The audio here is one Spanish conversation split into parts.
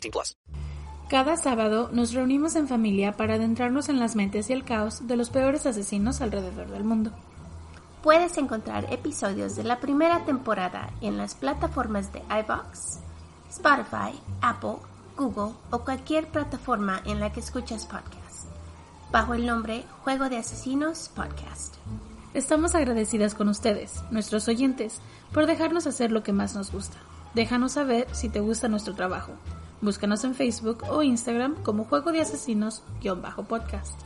18 plus. Cada sábado nos reunimos en familia para adentrarnos en las mentes y el caos de los peores asesinos alrededor del mundo. Puedes encontrar episodios de la primera temporada en las plataformas de iBox, Spotify, Apple, Google o cualquier plataforma en la que escuchas podcasts, bajo el nombre Juego de Asesinos Podcast. Estamos agradecidas con ustedes, nuestros oyentes, por dejarnos hacer lo que más nos gusta. Déjanos saber si te gusta nuestro trabajo. Búscanos en Facebook o Instagram como Juego de Asesinos-podcast.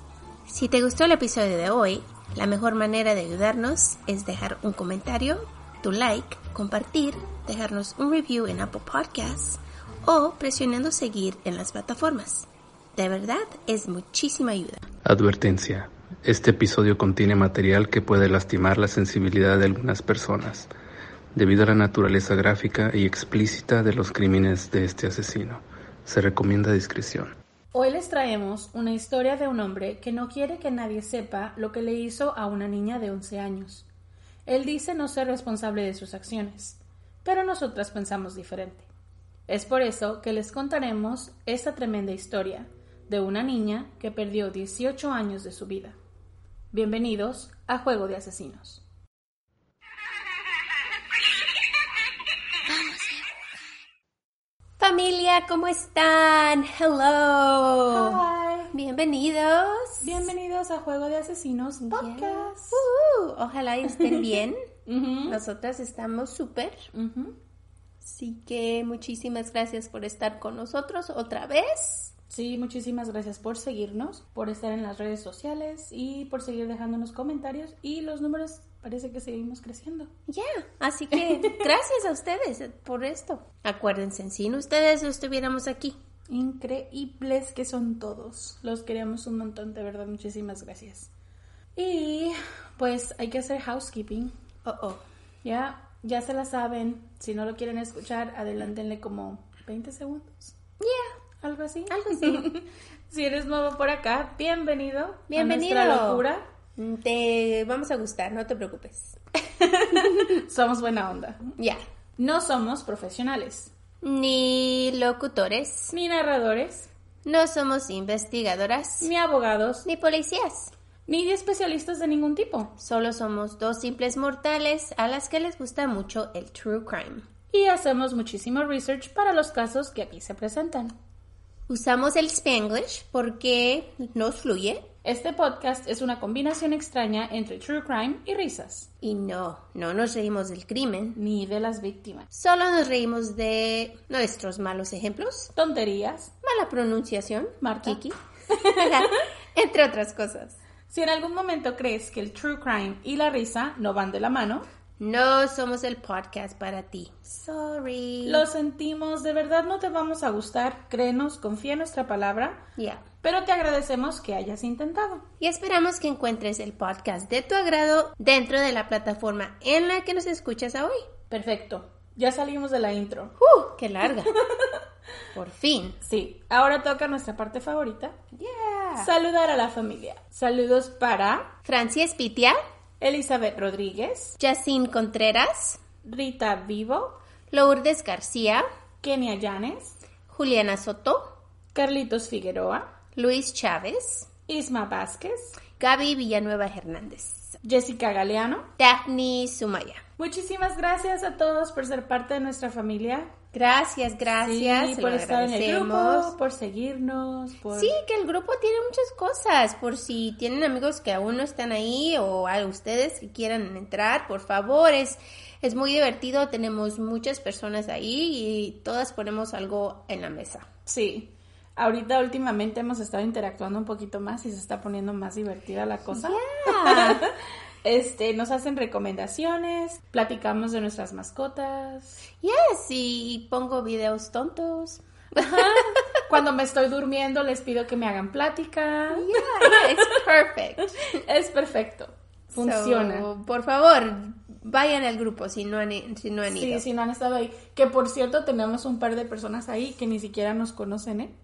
Si te gustó el episodio de hoy, la mejor manera de ayudarnos es dejar un comentario, tu like, compartir, dejarnos un review en Apple Podcasts o presionando seguir en las plataformas. De verdad, es muchísima ayuda. Advertencia. Este episodio contiene material que puede lastimar la sensibilidad de algunas personas, debido a la naturaleza gráfica y explícita de los crímenes de este asesino. Se recomienda discreción. Hoy les traemos una historia de un hombre que no quiere que nadie sepa lo que le hizo a una niña de 11 años. Él dice no ser responsable de sus acciones, pero nosotras pensamos diferente. Es por eso que les contaremos esta tremenda historia de una niña que perdió 18 años de su vida. Bienvenidos a Juego de Asesinos. Familia, ¿cómo están? Hello. Hi. Bienvenidos. Bienvenidos a Juego de Asesinos Podcast. Uh, ojalá estén bien. Nosotras estamos súper. Ujú. Así que muchísimas gracias por estar con nosotros otra vez. Sí, muchísimas gracias por seguirnos, por estar en las redes sociales y por seguir dejándonos comentarios y los números parece que seguimos creciendo. Ya, así que gracias a ustedes por esto. Acuérdense, sin ustedes no estuviéramos aquí. Increíbles que son todos. Los queremos un montón, de verdad, muchísimas gracias. Y pues hay que hacer housekeeping. Oh, oh. Ya, ya se la saben. Si no lo quieren escuchar, adelántenle como 20 segundos. Ya, Algo así. algo así. si eres nuevo por acá, bienvenido. Bienvenido. A nuestra locura. Te vamos a gustar, no te preocupes. Somos buena onda. Ya. No somos profesionales, Ni locutores, ni narradores, no somos investigadoras, ni abogados, ni policías. ni especialistas de ningún tipo. Solo somos dos simples mortales a las que les gusta mucho el true crime. Y hacemos muchísimo research para los casos que aquí se presentan. Usamos el Spanglish porque nos fluye Este podcast es una combinación extraña entre true crime y risas, y no, no nos reímos del crimen. ni de las víctimas. Solo nos reímos de nuestros malos ejemplos, Tonterías. mala pronunciación. Kiki, entre otras cosas. Si en algún momento crees que el true crime y la risa no van de la mano, No somos el podcast para ti. Sorry. lo sentimos, de verdad no te vamos a gustar, créenos, confía en nuestra palabra, Ya. pero te agradecemos que hayas intentado. Y esperamos que encuentres el podcast de tu agrado dentro de la plataforma en la que nos escuchas hoy. Perfecto, ya salimos de la intro. ¡Uh! ¡Qué larga! Por fin. Sí, ahora toca nuestra parte favorita, Yeah. saludar a la familia. Saludos para Francia Espitia, Elizabeth Rodríguez, Jacine Contreras, Rita Vivo, Lourdes García, Kenia Llanes, Juliana Soto, Carlitos Figueroa, Luis Chávez, Isma Vázquez, Gaby Villanueva Hernández, Jessica Galeano. Daphne Sumaya. Muchísimas gracias a todos por ser parte de nuestra familia. Gracias, gracias. Sí, por estar en el grupo, por seguirnos, por... Sí, que el grupo tiene muchas cosas. Por si tienen amigos que aún no están ahí o a ustedes que quieran entrar, por favor, es, es muy divertido. Tenemos muchas personas ahí y todas ponemos algo en la mesa. Sí. Ahorita últimamente hemos estado interactuando un poquito más y se está poniendo más divertida la cosa. Yeah. Este, nos hacen recomendaciones, platicamos de nuestras mascotas. Yes, y pongo videos tontos. Ajá. Cuando me estoy durmiendo les pido que me hagan plática. Yeah, it's perfect. Es perfecto. Funciona. So, por favor, vayan al grupo si no han, si no han Sí, ido. si no han estado ahí. Que por cierto, tenemos un par de personas ahí que ni siquiera nos conocen, ¿eh?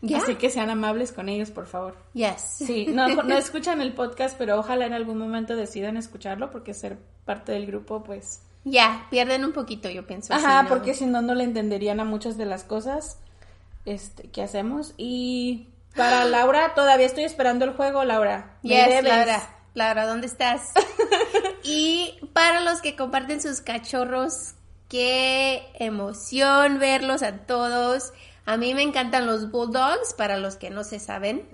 Yeah. Así que sean amables con ellos, por favor. Yes. Sí, no, no escuchan el podcast, pero ojalá en algún momento decidan escucharlo porque ser parte del grupo, pues... Ya, pierden un poquito, yo pienso. Ajá, si no- porque si no, no le entenderían a muchas de las cosas este, que hacemos. Y para Laura, todavía estoy esperando el juego, Laura. Yes, debes. Laura. Laura, ¿dónde estás? y para los que comparten sus cachorros, qué emoción verlos a todos. A mí me encantan los bulldogs, para los que no se saben.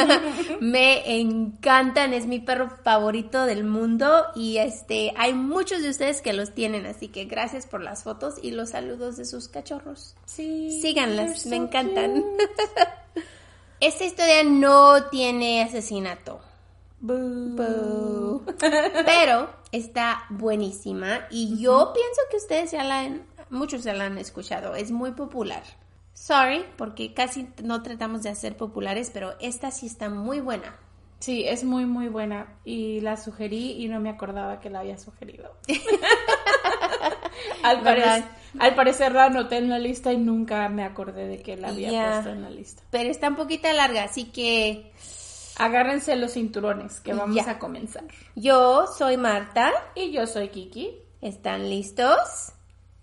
me encantan, es mi perro favorito del mundo y este hay muchos de ustedes que los tienen, así que gracias por las fotos y los saludos de sus cachorros. Sí. Síganlas, me encantan. Esta historia no tiene asesinato. Boo. Boo. Pero está buenísima y yo pienso que ustedes ya la han, muchos ya la han escuchado, es muy popular. Sorry, porque casi no tratamos de hacer populares, pero esta sí está muy buena. Sí, es muy, muy buena. Y la sugerí y no me acordaba que la había sugerido. al, ¿Verdad? parec- al parecer la anoté en la lista y nunca me acordé de que la había puesto en la lista. Pero está un poquito larga, así que Agárrense los cinturones que vamos a comenzar. yo soy Marta. Y yo soy Kiki. ¿Están listos?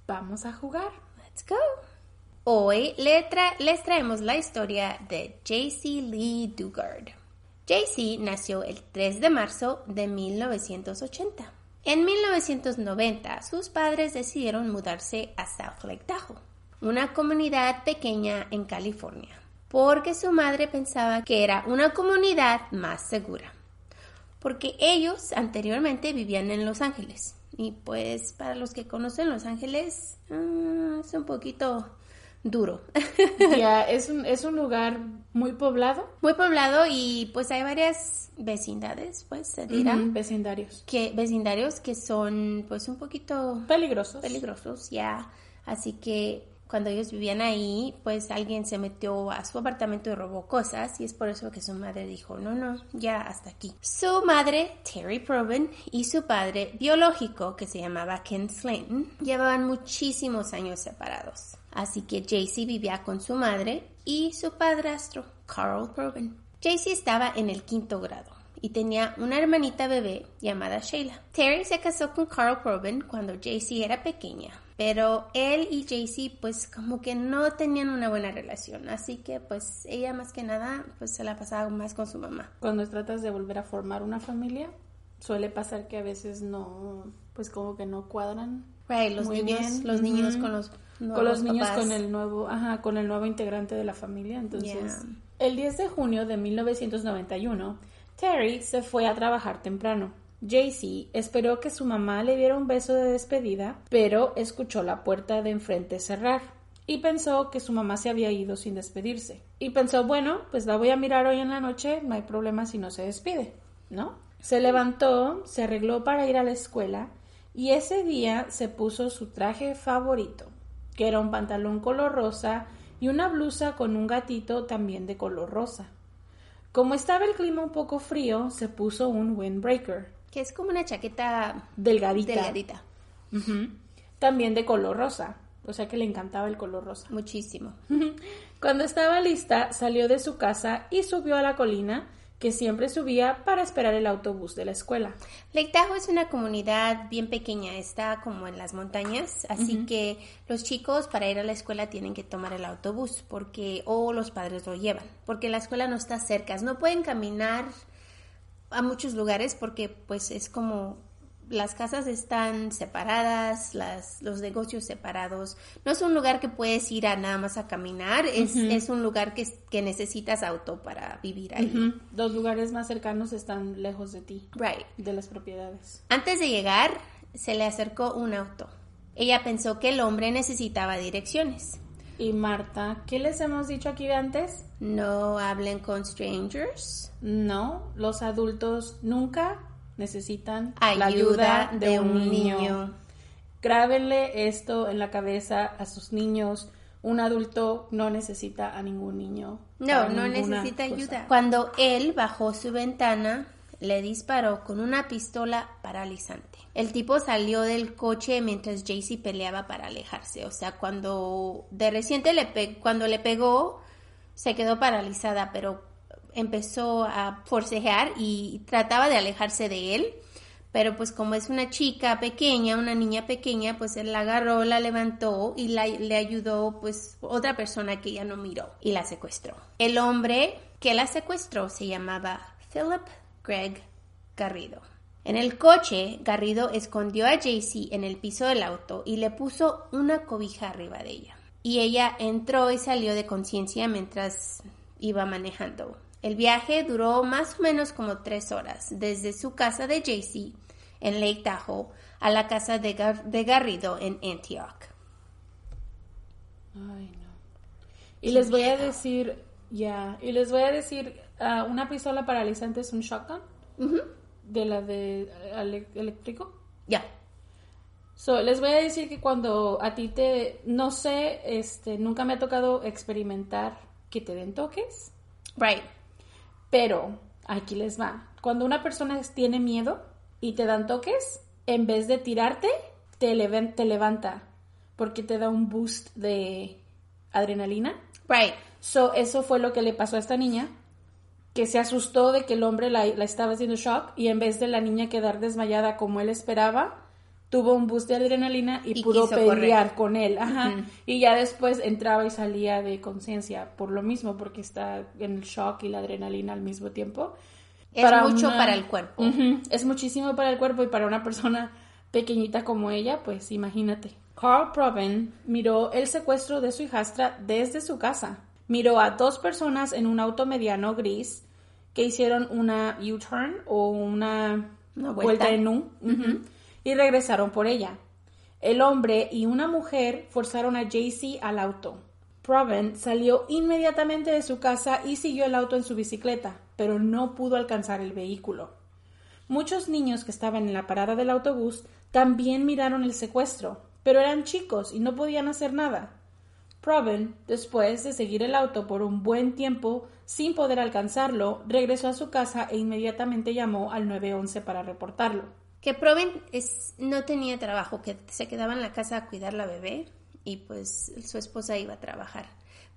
Vamos a jugar. Let's go. Hoy les traemos la historia de JC Lee Dugard. JC nació el 3 de marzo de 1980. En 1990, sus padres decidieron mudarse a South Lake Tahoe, una comunidad pequeña en California, porque su madre pensaba que era una comunidad más segura porque ellos anteriormente vivían en Los Ángeles. Y pues para los que conocen Los Ángeles, ah, es un poquito duro. Ya, es un, es un lugar muy poblado. Muy poblado y pues hay varias vecindades, pues se dirá, Vecindarios. que vecindarios que son pues un poquito Peligrosos. peligrosos, ya. Así que cuando ellos vivían ahí, pues alguien se metió a su apartamento y robó cosas y es por eso que su madre dijo, no, no, ya hasta aquí. Su madre, Terry Proven, y su padre biológico, que se llamaba Ken Slayton, llevaban muchísimos años separados. Así que Jaycee vivía con su madre y su padrastro, Carl Proven. Jaycee estaba en el quinto grado y tenía una hermanita bebé llamada Sheila. Terry se casó con Carl Proven cuando Jaycee era pequeña, pero él y Jaycee pues como que no tenían una buena relación, así que pues ella más que nada pues se la pasaba más con su mamá. Cuando tratas de volver a formar una familia, suele pasar que a veces no, pues como que no cuadran. Right, los Muy niños, bien, los niños con los con los nuevos niños papás. con el nuevo, ajá, con el nuevo integrante de la familia. Entonces, Yeah. el 10 de junio de 1991, Terry se fue a trabajar temprano. Jaycee esperó que su mamá le diera un beso de despedida, pero escuchó la puerta de enfrente cerrar y pensó que su mamá se había ido sin despedirse. Y pensó, bueno, pues la voy a mirar hoy en la noche, no hay problema si no se despide, ¿no? Se levantó, se arregló para ir a la escuela y ese día se puso su traje favorito, que era un pantalón color rosa y una blusa con un gatito también de color rosa. Como estaba el clima un poco frío, se puso un windbreaker, Que es como una chaqueta delgadita, delgadita, también de color rosa, o sea que le encantaba el color rosa. muchísimo. Cuando estaba lista, salió de su casa y subió a la colina que siempre subía para esperar el autobús de la escuela. Lake Tahoe es una comunidad bien pequeña, está como en las montañas, así que los chicos para ir a la escuela tienen que tomar el autobús porque o los padres lo llevan, porque la escuela no está cerca, no pueden caminar a muchos lugares porque pues es como las casas están separadas, las, los negocios separados. No es un lugar que puedes ir a nada más a caminar, es, es un lugar que, que necesitas auto para vivir ahí. Los lugares más cercanos están lejos de ti, Right. de las propiedades. Antes de llegar, se le acercó un auto. Ella pensó que el hombre necesitaba direcciones. Y Marta, ¿qué les hemos dicho aquí de antes? No hablen con strangers. No, los adultos nunca necesitan Ayuda, la ayuda de, un, niño. Grábenle esto en la cabeza a sus niños. Un adulto no necesita a ningún niño. No, no necesita cosa. ayuda. Cuando él bajó su ventana, le disparó con una pistola paralizante. El tipo salió del coche mientras Jaycee peleaba para alejarse. O sea, cuando de reciente le pe- cuando le pegó, se quedó paralizada, pero empezó a forcejear y trataba de alejarse de él. Pero pues como es una chica pequeña, una niña pequeña, pues él la agarró, la levantó y le ayudó pues otra persona que ella no miró y la secuestró. El hombre que la secuestró se llamaba Philip Greg Garrido. En el coche, Garrido escondió a Jaycee en el piso del auto y le puso una cobija arriba de ella. Y ella entró y salió de conciencia mientras iba manejando. El viaje duró más o menos como tres horas, desde su casa de Jaycee en Lake Tahoe a la casa de, Gar- de Garrido en Antioch. Ay, no. Y les voy a decir, ya, y les voy a decir, ah, una pistola paralizante es un shotgun de la de eléctrico. Ya. So, les voy a decir que cuando a ti te, no sé, este, nunca me ha tocado experimentar que te den toques, Right. Pero aquí les va. Cuando una persona tiene miedo y te dan toques, en vez de tirarte, te, levanta porque te da un boost de adrenalina. Right. So, eso fue lo que le pasó a esta niña, que se asustó de que el hombre la, la estaba haciendo shock y en vez de la niña quedar desmayada como él esperaba, tuvo un boost de adrenalina y, Y pudo pelear correr. con él. Ajá. Y ya después entraba y salía de conciencia por lo mismo, porque está en el shock y la adrenalina al mismo tiempo. Es mucho para el cuerpo. Es muchísimo para el cuerpo y para una persona pequeñita como ella, pues imagínate. Carl Proven miró el secuestro de su hijastra desde su casa. Miró a dos personas en un auto mediano gris que hicieron una U-turn o una, Una vuelta. vuelta. en U y regresaron por ella. El hombre y una mujer forzaron a Jaycee al auto. Proven salió inmediatamente de su casa y siguió el auto en su bicicleta, pero no pudo alcanzar el vehículo. Muchos niños que estaban en la parada del autobús también miraron el secuestro, pero eran chicos y no podían hacer nada. Proven, después de seguir el auto por un buen tiempo sin poder alcanzarlo, regresó a su casa e inmediatamente llamó al 911 para reportarlo. Que Proven es, no tenía trabajo, que se quedaba en la casa a cuidar la bebé y pues su esposa iba a trabajar,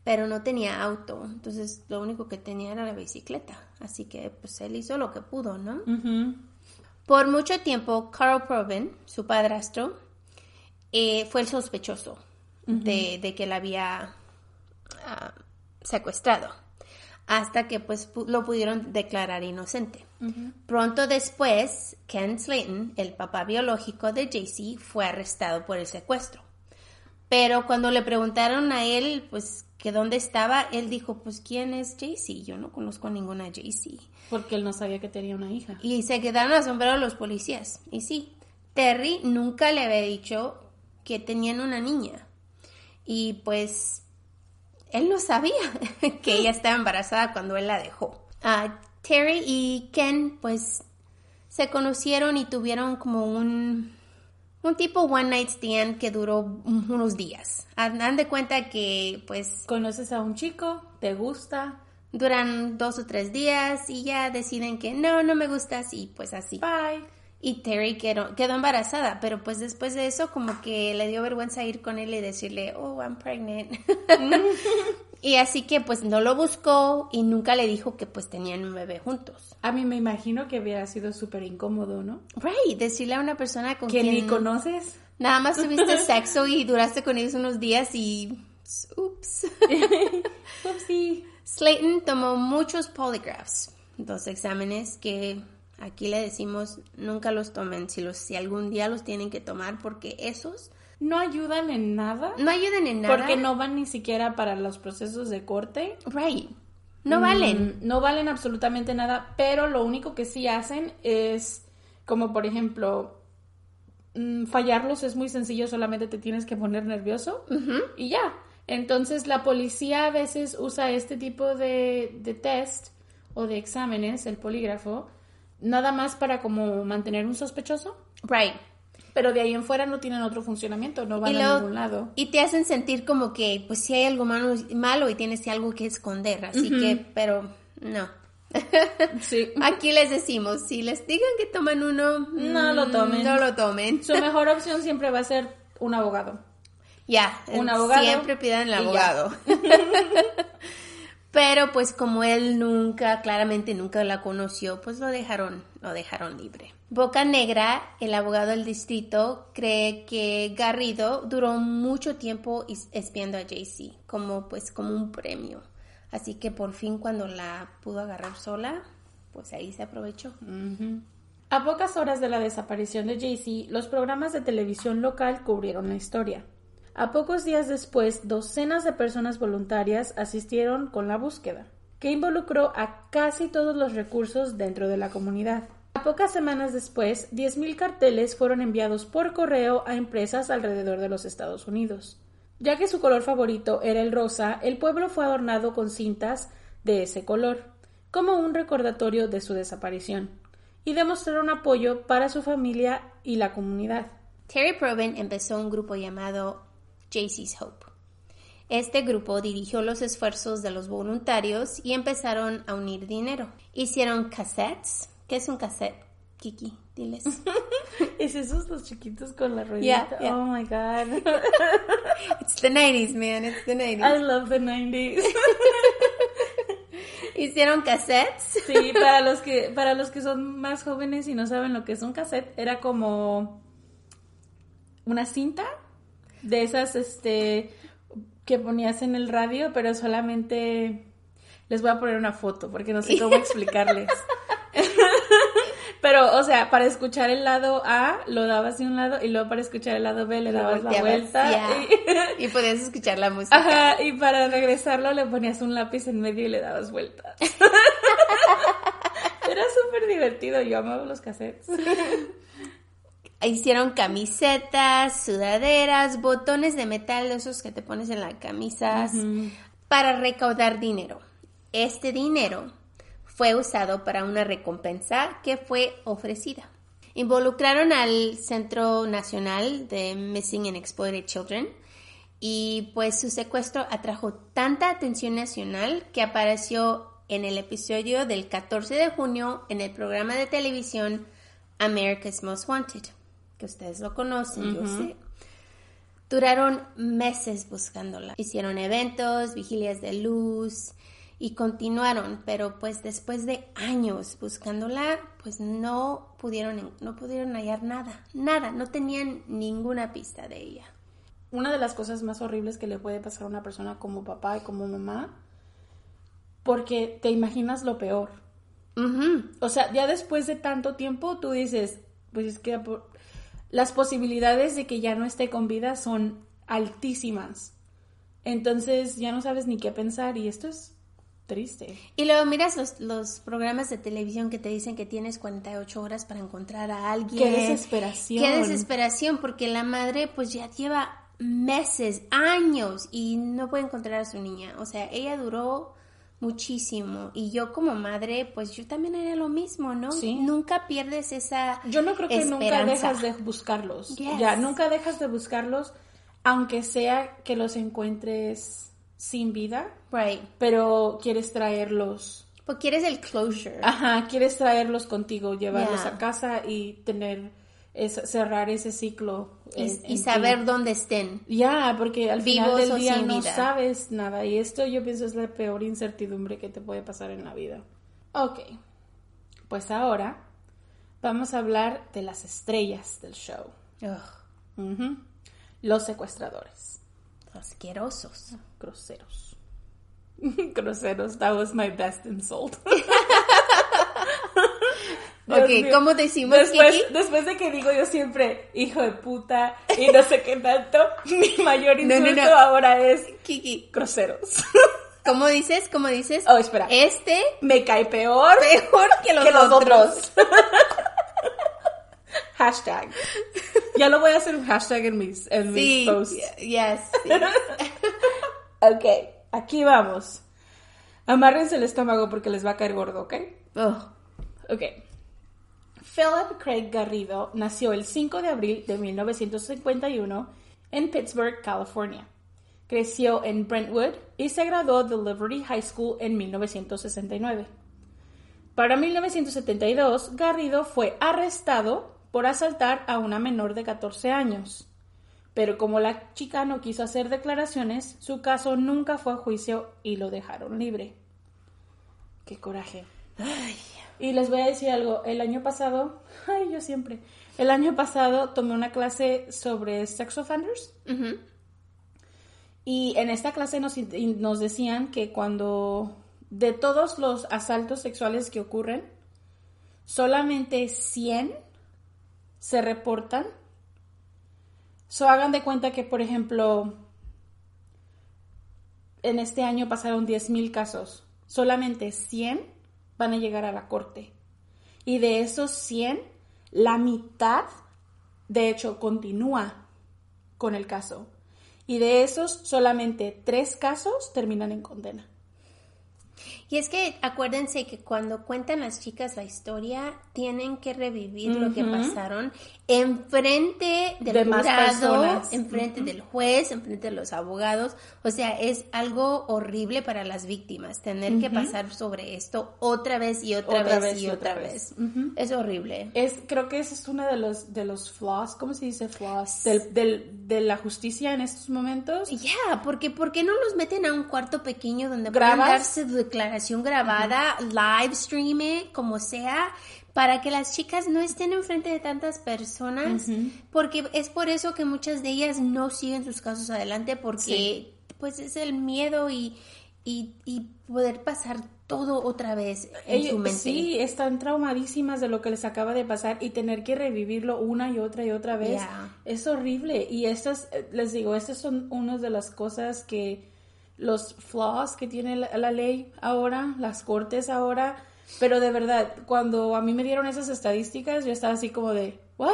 pero no tenía auto, entonces lo único que tenía era la bicicleta, así que pues él hizo lo que pudo, ¿no? Por mucho tiempo, Carl Proven, su padrastro, eh, fue el sospechoso de, de que la había ah, secuestrado, hasta que pues pu- lo pudieron declarar inocente. Pronto después, Ken Slayton, el papá biológico de Jaycee, fue arrestado por el secuestro. Pero cuando le preguntaron a él, pues, que dónde estaba, él dijo, pues, ¿quién es Jaycee? Yo no conozco a ninguna Jaycee. Porque él no sabía que tenía una hija. Y se quedaron asombrados los policías. Y sí, Terry nunca le había dicho que tenían una niña. Y pues él no sabía que ella estaba embarazada cuando él la dejó. Ah, Terry y Ken pues se conocieron y tuvieron como un, un tipo one night stand que duró un- unos días. Han de cuenta que pues Conoces a un chico, te gusta, duran dos o tres días y ya deciden que no, no me gustas y pues así. bye. Y Terry quedó, quedó embarazada, pero pues después de eso como que le dio vergüenza ir con él y decirle, oh, I'm pregnant. y así que pues no lo buscó y nunca le dijo que pues tenían un bebé juntos. A mí me imagino que hubiera sido súper incómodo, ¿no? Right, decirle a una persona con Que quien ni conoces. nada más tuviste sexo y duraste con ellos unos días y... Ups. Upsi. Slayton tomó muchos polygraphs, dos exámenes que Aquí le decimos, nunca los tomen si, los, si algún día los tienen que tomar porque esos No ayudan en nada. no ayudan en nada. Porque no van ni siquiera para los procesos de corte. Right. No valen. Mm, No valen absolutamente nada, pero lo único que sí hacen es, como por ejemplo, mm, fallarlos es muy sencillo, solamente te tienes que poner nervioso y ya. Entonces la policía a veces usa este tipo de, de test o de exámenes, el polígrafo, nada más para como mantener un sospechoso, Right. pero de ahí en fuera no tienen otro funcionamiento, no van a ningún lado. Y te hacen sentir como que, pues, si hay algo malo, malo y tienes algo que esconder. Así que, pero no. Sí. Aquí les decimos, si les digan que toman uno, No lo mm, tomen. No lo tomen. Su mejor opción siempre va a ser un abogado. Ya, Un eh, abogado Siempre pidan el abogado. Pero pues como él nunca, claramente nunca la conoció, pues lo dejaron, lo dejaron libre. Boca Negra, el abogado del distrito, cree que Garrido duró mucho tiempo espiando a JC, como pues como un premio. Así que por fin cuando la pudo agarrar sola, pues ahí se aprovechó. A pocas horas de la desaparición de Jaycee, los programas de televisión local cubrieron la historia. A pocos días después, docenas de personas voluntarias asistieron con la búsqueda, que involucró a casi todos los recursos dentro de la comunidad. A pocas semanas después, 10.000 carteles fueron enviados por correo a empresas alrededor de los Estados Unidos. Ya que su color favorito era el rosa, el pueblo fue adornado con cintas de ese color, como un recordatorio de su desaparición, y demostraron apoyo para su familia y la comunidad. Terry Proven empezó un grupo llamado JC's Hope. Este grupo dirigió los esfuerzos de los voluntarios y empezaron a unir dinero. Hicieron cassettes. ¿Qué es un cassette? Kiki, diles. ¿Es esos los chiquitos con la ruedita? Yeah, yeah. Oh my god. It's the 90s, man. It's the 90s. I love the 90s. Hicieron cassettes. Sí, para los que para los que son más jóvenes y no saben lo que es un cassette, era como una cinta de esas este que ponías en el radio, pero solamente les voy a poner una foto porque no sé cómo explicarles. Pero, o sea, para escuchar el lado A lo dabas de un lado y luego para escuchar el lado B le dabas la vuelta. Y podías escuchar la música. ajá, y para regresarlo le ponías un lápiz en medio y le dabas vuelta. Era súper divertido, yo amaba los cassettes. Hicieron camisetas, sudaderas, botones de metal, de esos que te pones en las camisas, para recaudar dinero. Este dinero fue usado para una recompensa que fue ofrecida. Involucraron al Centro Nacional de Missing and Exploited Children y pues su secuestro atrajo tanta atención nacional que apareció en el episodio del 14 de junio en el programa de televisión America's Most Wanted, que ustedes lo conocen, yo sé. Duraron meses buscándola. Hicieron eventos, vigilias de luz y continuaron, pero pues después de años buscándola, pues no pudieron no pudieron hallar nada, nada, no tenían ninguna pista de ella. Una de las cosas más horribles que le puede pasar a una persona como papá y como mamá, porque te imaginas lo peor. O sea, ya después de tanto tiempo tú dices, pues es que por- las posibilidades de que ya no esté con vida son altísimas. Entonces ya no sabes ni qué pensar y esto es triste. Y luego miras los, los programas de televisión que te dicen que tienes 48 horas para encontrar a alguien. Qué desesperación. Qué desesperación, porque la madre pues ya lleva meses, años y no puede encontrar a su niña. O sea, ella duró muchísimo y yo como madre pues yo también haría lo mismo, ¿no? Sí. Nunca pierdes esa Yo no creo que nunca dejas de buscarlos. Yes. Ya, nunca dejas de buscarlos, aunque sea que los encuentres sin vida, Right. pero quieres traerlos. Pues quieres el closure. Ajá, quieres traerlos contigo, llevarlos Yeah. a casa y tener, es- cerrar ese ciclo. y, en- y en saber dónde estén. Ya, porque al final del día no vida. sabes nada y esto yo pienso es la peor incertidumbre que te puede pasar en la vida. Ok, pues ahora vamos a hablar de las estrellas del show. Ugh, Ujú. Los secuestradores. asquerosos. Groseros. Groseros, that was my best insult. Dios ok, mío. ¿cómo decimos, después, Kiki? después de que digo yo siempre, hijo de puta, y no sé qué tanto, mi mayor No, no, insulto no. ahora es Kiki, groseros. ¿cómo dices? ¿Cómo dices? Oh, espera. Este Me cae peor peor que los, que los otros. otros. hashtag. Ya lo voy a hacer un hashtag en mis, en mis Sí, posts. yes. sí. Ok, aquí vamos. Amárrense el estómago porque les va a caer gordo, ¿ok? Oh, Ok. Philip Craig Garrido nació el 5 de abril de 1951 en Pittsburgh, California. Creció en Brentwood y se graduó de Liberty High School en 1969. Para 1972, Garrido fue arrestado por asaltar a una menor de 14 años. Pero como la chica no quiso hacer declaraciones, su caso nunca fue a juicio y lo dejaron libre. Qué coraje. Y les voy a decir algo, el año pasado, ay, yo siempre, el año pasado tomé una clase sobre sex offenders y en esta clase nos decían que cuando de todos los asaltos sexuales que ocurren, solamente 100 se reportan. So hagan de cuenta que, por ejemplo, en este año pasaron 10.000 casos. Solamente 100 van a llegar a la corte. Y de esos 100, la mitad, de hecho, continúa con el caso. Y de esos, solamente tres casos terminan en condena. Y es que acuérdense que cuando cuentan las chicas la historia, tienen que revivir lo que pasaron enfrente del De jurado, enfrente del juez, enfrente de los abogados. O sea, es algo horrible para las víctimas tener que pasar sobre esto otra vez y otra, vez, y otra vez. Es horrible. Es, creo que ese es uno de los, de los flaws, ¿cómo se dice flaws? Del, del- de la justicia en estos momentos. Ya, porque ¿por qué no los meten a un cuarto pequeño donde puedan ¿Grabas? darse grabada, live streame, como sea, para que las chicas no estén enfrente de tantas personas? Porque es por eso que muchas de ellas no siguen sus casos adelante, porque pues es el miedo y, y, y poder pasar todo otra vez en Ellos- su mente. sí, están traumadísimas de lo que les acaba de pasar y tener que revivirlo una y otra y otra vez Ya. es horrible. Y estas, eh, les digo, estas son unas de las cosas que los flaws que tiene la, la ley ahora, las cortes ahora. Pero de verdad, cuando a mí me dieron esas estadísticas, yo estaba así como de, ¿what?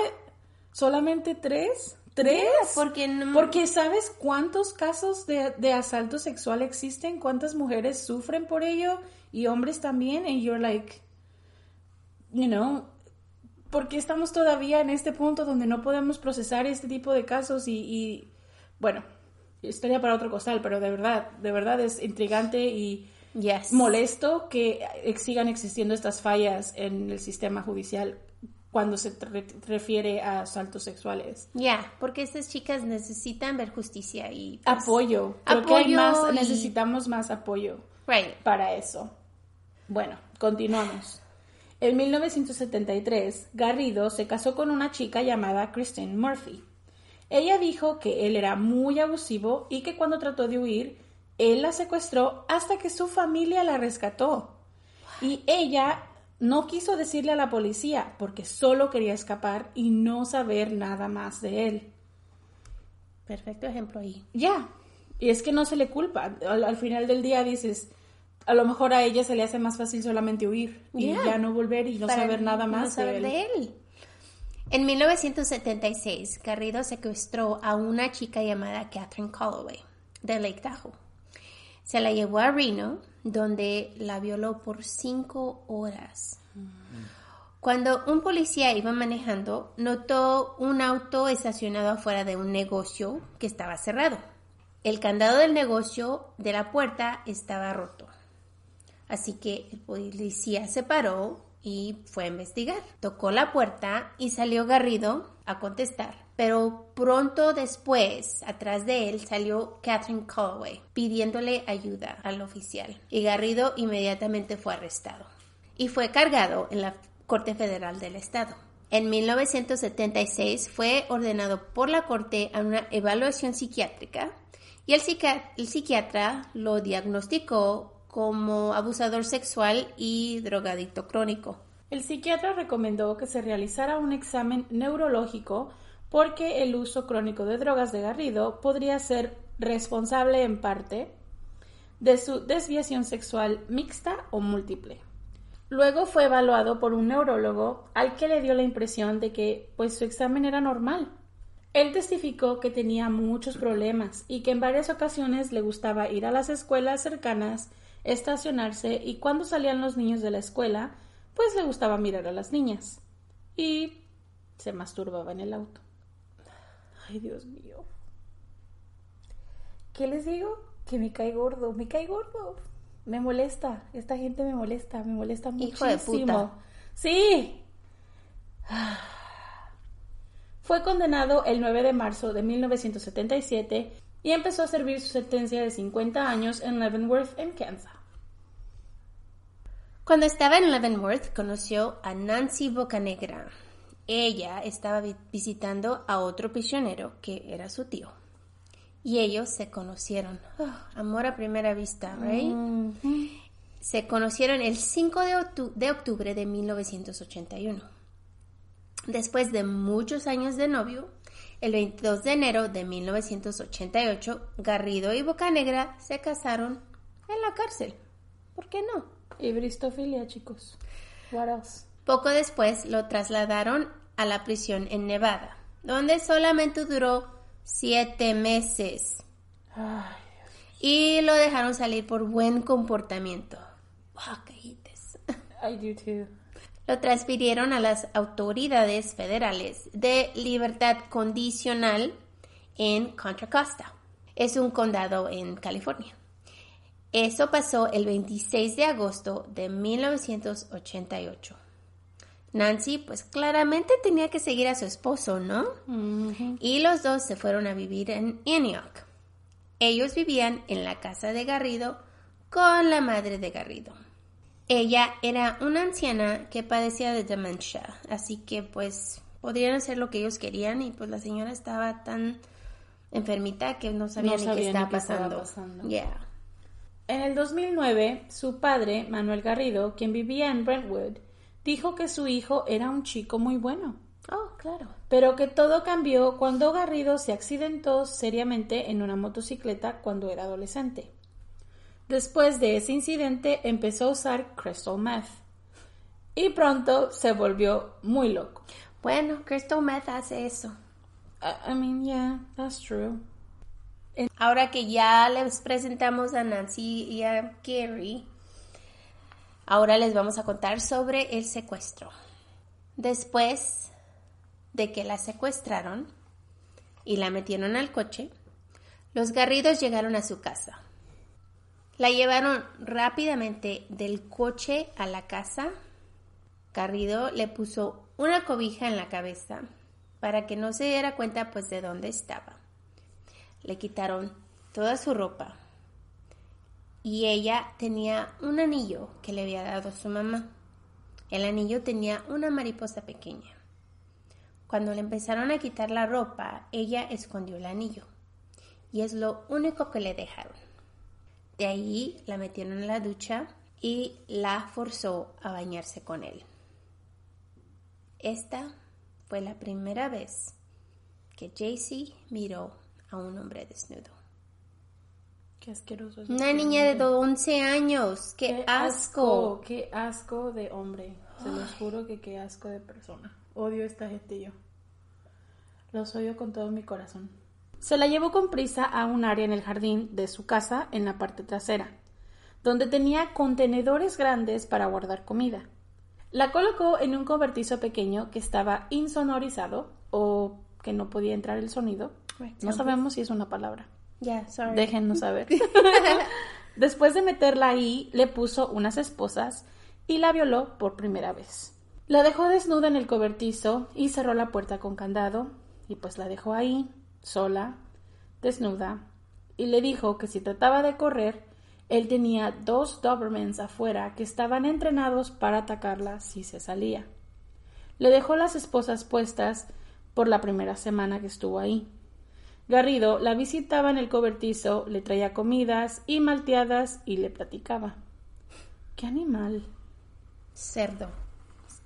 ¿Solamente tres? ¿Tres? porque no- Porque ¿sabes cuántos casos de, de asalto sexual existen? ¿Cuántas mujeres sufren por ello? Y hombres también. And you're like, you know, ¿por qué estamos todavía en este punto donde no podemos procesar este tipo de casos? Y, y, bueno, historia para otro costal, pero de verdad, de verdad es intrigante y Yes. molesto que sigan existiendo estas fallas en el sistema judicial cuando se re- refiere a asaltos sexuales. Ya, porque estas chicas necesitan ver justicia y... pues, Apoyo. Creo que hay Apoyo más, y- necesitamos más apoyo Right. para eso. Bueno, continuamos. En 1973, Garrido se casó con una chica llamada Christine Murphy. Ella dijo que él era muy abusivo y que cuando trató de huir, él la secuestró hasta que su familia la rescató. Y ella no quiso decirle a la policía porque solo quería escapar y no saber nada más de él. Perfecto ejemplo ahí. Ya, y es que no se le culpa. Al, al final del día dices, a lo mejor a ella se le hace más fácil solamente huir y ya no volver y no Para saber nada no más saber de él. de él. En 1976, Garrido secuestró a una chica llamada Catherine Calloway de Lake Tahoe. Se la llevó a Reno, donde la violó por cinco horas. Cuando un policía iba manejando, notó un auto estacionado afuera de un negocio que estaba cerrado. El candado del negocio de la puerta estaba roto. Así que el policía se paró y fue a investigar. Tocó la puerta y salió Garrido a contestar. Pero pronto después, atrás de él, salió Catherine Calloway pidiéndole ayuda al oficial. Y Garrido inmediatamente fue arrestado. Y fue cargado en la Corte Federal del Estado. En 1976 fue ordenado por la Corte a una evaluación psiquiátrica y el, el psiquiatra lo diagnosticó como abusador sexual y drogadicto crónico. El psiquiatra recomendó que se realizara un examen neurológico porque el uso crónico de drogas de Garrido podría ser responsable en parte de su desviación sexual mixta o múltiple. Luego fue evaluado por un neurólogo al que le dio la impresión de que pues su examen era normal. Él testificó que tenía muchos problemas y que en varias ocasiones le gustaba ir a las escuelas cercanas, estacionarse y cuando salían los niños de la escuela, pues le gustaba mirar a las niñas. Y se masturbaba en el auto. Ay, Dios mío. ¿Qué les digo? Que me cae gordo, me cae gordo. Me molesta, esta gente me molesta, me molesta muchísimo. Hijo de puta. Sí. Fue condenado el 9 de marzo de 1977 y empezó a servir su sentencia de 50 años en Leavenworth, en Kansas. Cuando estaba en Leavenworth conoció a Nancy Bocanegra. Ella estaba vi- visitando a otro prisionero que era su tío. Y ellos se conocieron. Ah, amor a primera vista, right? Se conocieron el 5 de, octu- de octubre de 1981. Después de muchos años de novio, el 22 de enero de 1988, Garrido y Bocanegra se casaron en la cárcel. ¿Por qué no? Y bristofilia, chicos. What else? Poco después lo trasladaron a la prisión en Nevada, donde solamente duró siete meses Ay, y lo dejaron salir por buen comportamiento. This. I do too. Lo transfirieron a las autoridades federales de libertad condicional en Contra Costa. Es un condado en California. Eso pasó el 26 de agosto de 1988. Nancy, pues claramente tenía que seguir a su esposo, ¿no? Y los dos se fueron a vivir en Antioch. Ellos vivían en la casa de Garrido con la madre de Garrido. Ella era una anciana que padecía de demencia, así que pues podrían hacer lo que ellos querían y pues la señora estaba tan enfermita que no sabía No ni sabía qué ni estaba qué estaba pasando. pasando. Yeah. En el 2009, su padre, Manuel Garrido, quien vivía en Brentwood, dijo que su hijo era un chico muy bueno, Oh, claro. pero que todo cambió cuando Garrido se accidentó seriamente en una motocicleta cuando era adolescente. Después de ese incidente empezó a usar crystal meth y pronto se volvió muy loco. Bueno, Crystal Meth hace eso. I I mean, yeah, that's true. Ahora que ya les presentamos a Nancy y a Gary, ahora les vamos a contar sobre el secuestro. Después de que la secuestraron y la metieron al coche, los Garridos llegaron a su casa. La llevaron rápidamente del coche a la casa. Garrido le puso una cobija en la cabeza para que no se diera cuenta pues de dónde estaba le quitaron toda su ropa y ella tenía un anillo que le había dado su mamá. El anillo tenía una mariposa pequeña. Cuando le empezaron a quitar la ropa, ella escondió el anillo y es lo único que le dejaron. De ahí la metieron en la ducha y la forzó a bañarse con él. Esta fue la primera vez que Jaycee miró a un hombre desnudo. Qué asqueroso. es Una este niña de hombre. 11 años. ¡Qué, asco! Qué asco de hombre. Se los juro que qué asco de persona. Odio a esta gente yo. Los odio con todo mi corazón. Se la llevó con prisa a un área en el jardín de su casa en la parte trasera, donde tenía contenedores grandes para guardar comida. La colocó en un cobertizo pequeño que estaba insonorizado o que no podía entrar el sonido. No sabemos si es una palabra. Ya, sorry. Déjennos saber. Después de meterla ahí, le puso unas esposas y la violó por primera vez. La dejó desnuda en el cobertizo y cerró la puerta con candado y pues la dejó ahí, sola, desnuda, y le dijo que si trataba de correr, él tenía dos Dobermans afuera que estaban entrenados para atacarla si se salía. Le dejó las esposas puestas por la primera semana que estuvo ahí. Garrido la visitaba en el cobertizo, le traía comidas y malteadas y le platicaba. ¡Qué animal! Cerdo.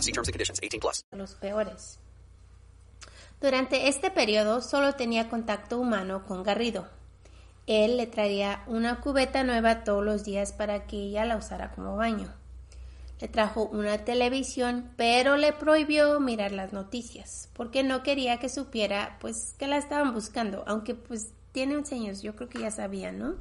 See terms and conditions. 18 plus. Los peores. Durante este periodo solo tenía contacto humano con Garrido. Él le traía una cubeta nueva todos los días para que ella la usara como baño. Le trajo una televisión, pero le prohibió mirar las noticias, porque no quería que supiera pues que la estaban buscando, aunque pues tiene 11 años, yo creo que ya sabía, ¿no?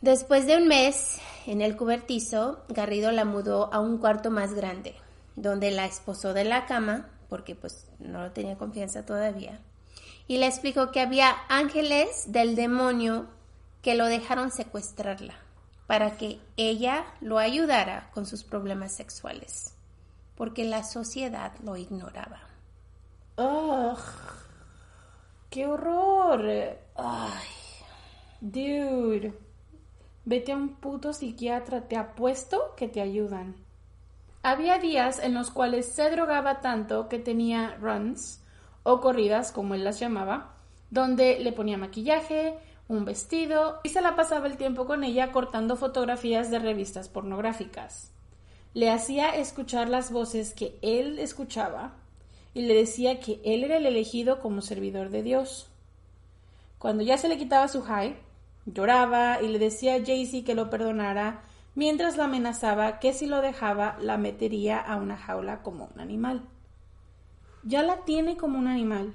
Después de un mes en el cubertizo, Garrido la mudó a un cuarto más grande, donde la esposó de la cama, porque pues no lo tenía confianza todavía, y le explicó que había ángeles del demonio que lo dejaron secuestrarla para que ella lo ayudara con sus problemas sexuales, porque la sociedad lo ignoraba. ¡Ugh! ¡Qué horror! ¡Ay! Dude. Vete a un puto psiquiatra, te apuesto que te ayudan. Había días en los cuales se drogaba tanto que tenía runs, o corridas, como él las llamaba, donde le ponía maquillaje, un vestido y se la pasaba el tiempo con ella cortando fotografías de revistas pornográficas. Le hacía escuchar las voces que él escuchaba y le decía que él era el elegido como servidor de Dios. Cuando ya se le quitaba su high, lloraba y le decía a Jaycee que lo perdonara mientras la amenazaba que si lo dejaba la metería a una jaula como un animal. Ya la tiene como un animal.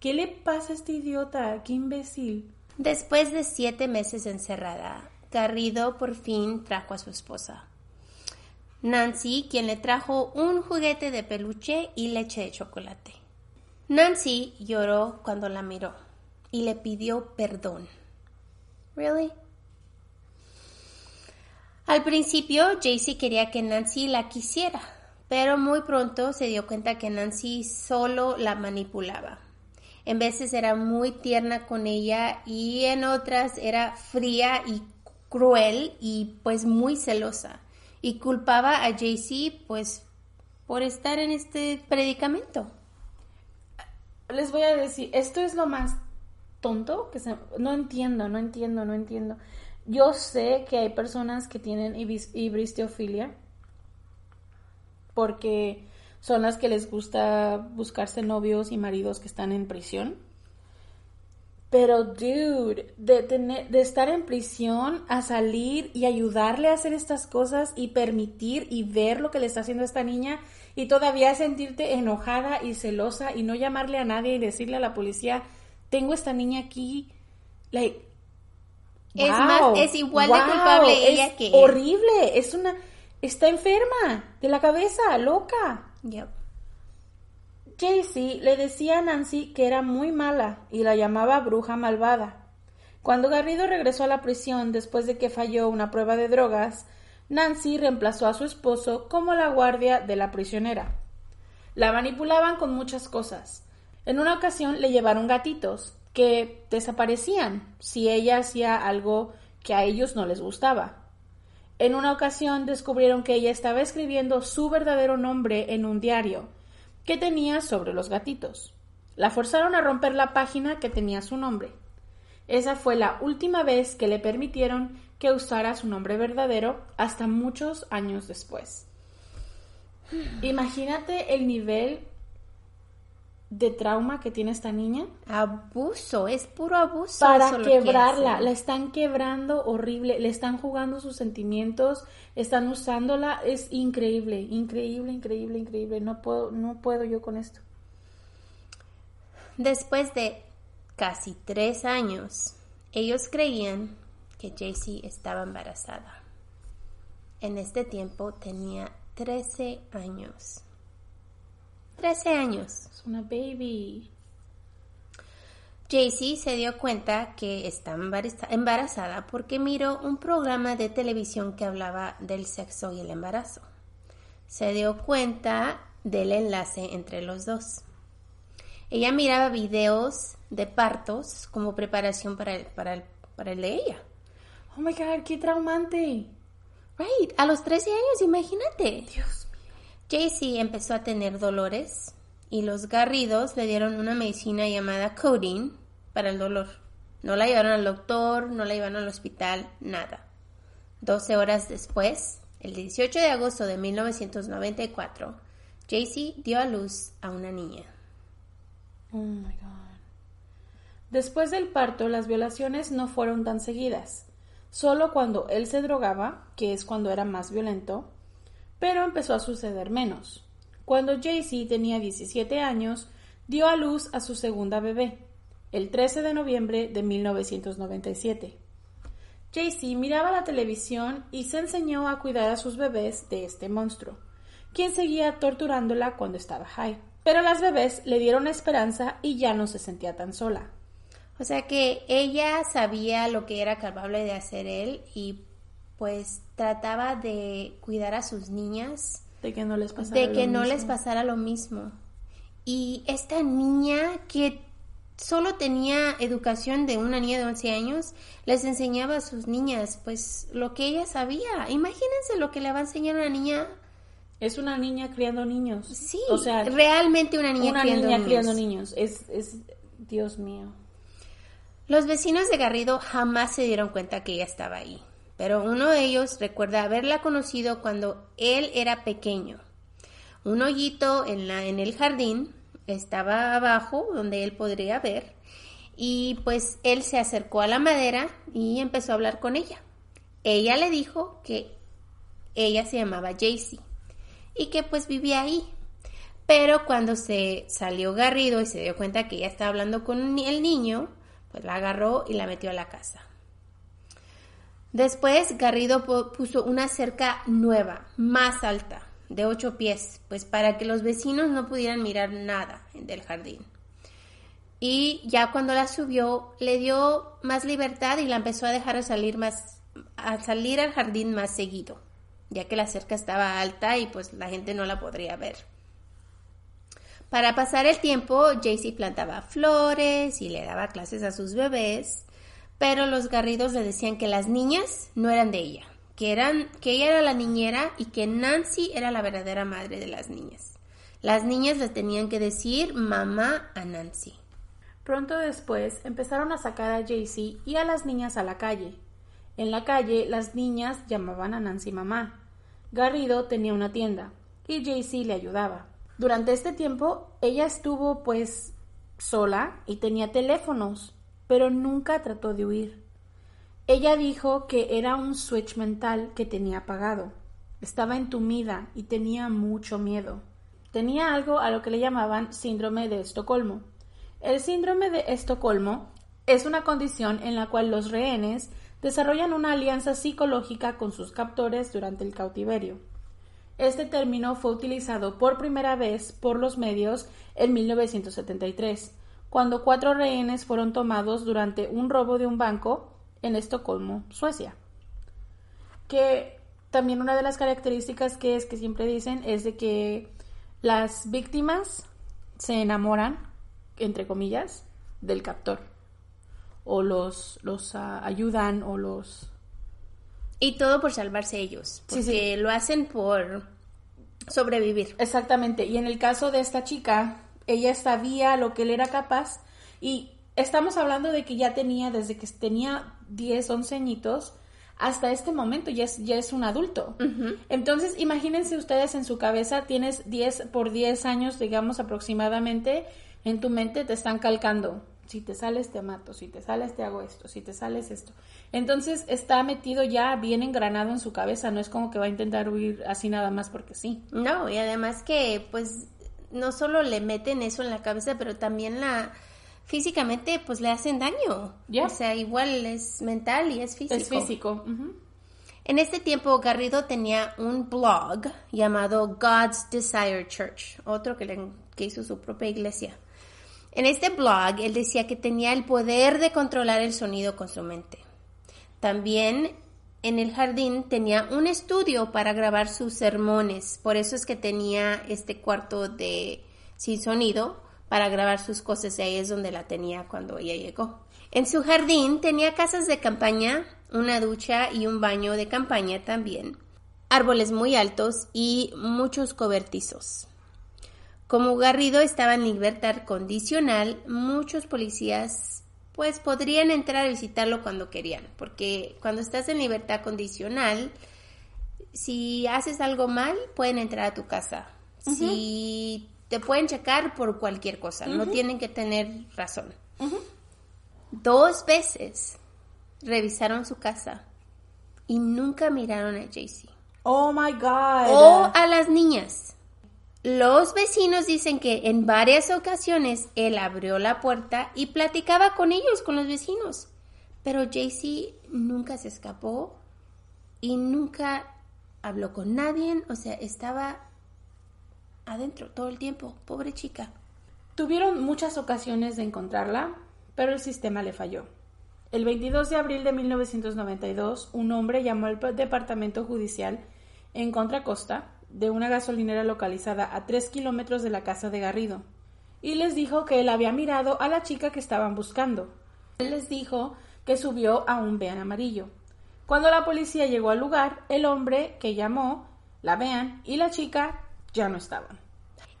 ¿Qué le pasa a este idiota? ¡Qué imbécil! Después de siete meses encerrada, Garrido por fin trajo a su esposa. Nancy, quien le trajo un juguete de peluche y leche de chocolate. Nancy lloró cuando la miró y le pidió perdón. ¿Really? Al principio, Jaycee quería que Nancy la quisiera, pero muy pronto se dio cuenta que Nancy solo la manipulaba. En veces era muy tierna con ella y en otras era fría y cruel y pues muy celosa. Y culpaba a Jaycee pues por estar en este predicamento. Les voy a decir, esto es lo más tonto que se... No entiendo, no entiendo, no entiendo. Yo sé que hay personas que tienen ibis- porque son las que les gusta buscarse novios y maridos que están en prisión. Pero, dude, de, tener, de estar en prisión a salir y ayudarle a hacer estas cosas y permitir y ver lo que le está haciendo a esta niña y todavía sentirte enojada y celosa y no llamarle a nadie y decirle a la policía, tengo esta niña aquí, like, Es wow, más, es igual de culpable ella es que él. horrible, es una, está enferma de la cabeza, loca. Yep. Jaycee le decía a Nancy que era muy mala y la llamaba bruja malvada. Cuando Garrido regresó a la prisión después de que falló una prueba de drogas, Nancy reemplazó a su esposo como la guardia de la prisionera. La manipulaban con muchas cosas. En una ocasión le llevaron gatitos que desaparecían si ella hacía algo que a ellos no les gustaba. En una ocasión descubrieron que ella estaba escribiendo su verdadero nombre en un diario que tenía sobre los gatitos. La forzaron a romper la página que tenía su nombre. Esa fue la última vez que le permitieron que usara su nombre verdadero hasta muchos años después. Imagínate el nivel de trauma que tiene esta niña Abuso, es puro abuso. para que quebrarla. La están quebrando horrible, le están jugando sus sentimientos, están usándola. Es increíble, increíble, increíble, increíble. No puedo, no puedo yo con esto. Después de casi tres años, ellos creían que Jaycee estaba embarazada. En este tiempo tenía 13 años. 13 años. Es una baby. Jaycee se dio cuenta que estaba embaraza- embarazada porque miró un programa de televisión que hablaba del sexo y el embarazo. se dio cuenta del enlace entre los dos. Ella miraba videos de partos como preparación para el, para el, para el de ella. Oh my god, qué traumante. Right, a los 13 años, imagínate. Dios. Jaycee empezó a tener dolores y los Garridos le dieron una medicina llamada codeine para el dolor. No la llevaron al doctor, no la llevaron al hospital, nada. 12 horas después, el 18 de agosto de 1994, Jaycee dio a luz a una niña. Oh my god. Después del parto, las violaciones no fueron tan seguidas. Solo cuando él se drogaba, que es cuando era más violento, pero empezó a suceder menos. Cuando Jaycee tenía 17 años, dio a luz a su segunda bebé, el 13 de noviembre de 1997. Jaycee miraba la televisión y se enseñó a cuidar a sus bebés de este monstruo, quien seguía torturándola cuando estaba high. Pero las bebés le dieron esperanza y ya no se sentía tan sola. O sea que ella sabía lo que era capaz de hacer él y pues trataba de cuidar a sus niñas De que no les pasara de que lo no mismo. les pasara lo mismo. Y esta niña que solo tenía educación de una niña de 11 años, les enseñaba a sus niñas pues lo que ella sabía. Imagínense lo que le va a enseñar una niña, Es una niña criando niños. sí, o sea, realmente una niña una criando niña niños. criando niños. Es, es, Dios mío. Los vecinos de Garrido jamás se dieron cuenta que ella estaba ahí, pero uno de ellos recuerda haberla conocido cuando él era pequeño. Un hoyito en, la, en el jardín estaba abajo donde él podría ver y pues él se acercó a la madera y empezó a hablar con ella. Ella le dijo que ella se llamaba Jaycee y que pues vivía ahí. Pero cuando se salió Garrido y se dio cuenta que ella estaba hablando con el niño, pues la agarró y la metió a la casa. Después Garrido pu- puso una cerca nueva, más alta, de ocho pies, pues para que los vecinos no pudieran mirar nada del jardín. Y ya cuando la subió, le dio más libertad y la empezó a dejar salir más, a salir al jardín más seguido, ya que la cerca estaba alta y pues la gente no la podría ver. Para pasar el tiempo, Jaycee plantaba flores y le daba clases a sus bebés, pero los garridos le decían que las niñas no eran de ella, que, eran, que ella era la niñera y que Nancy era la verdadera madre de las niñas. Las niñas le tenían que decir mamá a Nancy. Pronto después empezaron a sacar a Jaycee y a las niñas a la calle. En la calle las niñas llamaban a Nancy mamá. Garrido tenía una tienda y Jaycee le ayudaba. Durante este tiempo ella estuvo pues sola y tenía teléfonos, pero nunca trató de huir. Ella dijo que era un switch mental que tenía apagado. Estaba entumida y tenía mucho miedo. Tenía algo a lo que le llamaban síndrome de Estocolmo. El síndrome de Estocolmo es una condición en la cual los rehenes desarrollan una alianza psicológica con sus captores durante el cautiverio. Este término fue utilizado por primera vez por los medios en 1973, cuando cuatro rehenes fueron tomados durante un robo de un banco en Estocolmo, Suecia. Que también una de las características que es que siempre dicen es de que las víctimas se enamoran, entre comillas, del captor. O los, los ah, ayudan o los... Y todo por salvarse ellos, Sí, porque lo hacen por sobrevivir. Exactamente. Y en el caso de esta chica, ella sabía lo que él era capaz y estamos hablando de que ya tenía, desde que tenía 10, 11 añitos, hasta este momento ya es, ya es un adulto. Entonces, imagínense ustedes en su cabeza, tienes 10 por 10 años, digamos aproximadamente, en tu mente te están calcando. Si te sales te mato, si te sales te hago esto, si te sales esto. Entonces está metido ya bien engranado en su cabeza, no es como que va a intentar huir así nada más porque sí. No, y además que pues no solo le meten eso en la cabeza, pero también la físicamente pues le hacen daño. O sea, igual es mental y es físico. Es físico. En este tiempo Garrido tenía un blog llamado God's Desire Church, otro que, le- que hizo su propia iglesia. En este blog él decía que tenía el poder de controlar el sonido con su mente. También en el jardín tenía un estudio para grabar sus sermones. Por eso es que tenía este cuarto de sin sonido para grabar sus cosas y ahí es donde la tenía cuando ella llegó. En su jardín tenía casas de campaña, una ducha y un baño de campaña también, árboles muy altos y muchos cobertizos. Como Garrido estaba en libertad condicional, muchos policías pues podrían entrar a visitarlo cuando querían, porque cuando estás en libertad condicional, si haces algo mal, pueden entrar a tu casa. Si te pueden checar por cualquier cosa, no tienen que tener razón. Dos veces revisaron su casa y nunca miraron a Jaycee. Oh my God. O a las niñas. Los vecinos dicen que en varias ocasiones él abrió la puerta y platicaba con ellos, con los vecinos. Pero Jaycee nunca se escapó y nunca habló con nadie, o sea, estaba adentro todo el tiempo, pobre chica. Tuvieron muchas ocasiones de encontrarla, pero el sistema le falló. El 22 de abril de 1992, un hombre llamó al departamento judicial en Contra Costa de una gasolinera localizada a tres kilómetros de la casa de Garrido y les dijo que él había mirado a la chica que estaban buscando. Él les dijo que subió a un vean amarillo. Cuando la policía llegó al lugar, el hombre que llamó, la vean y la chica ya no estaban.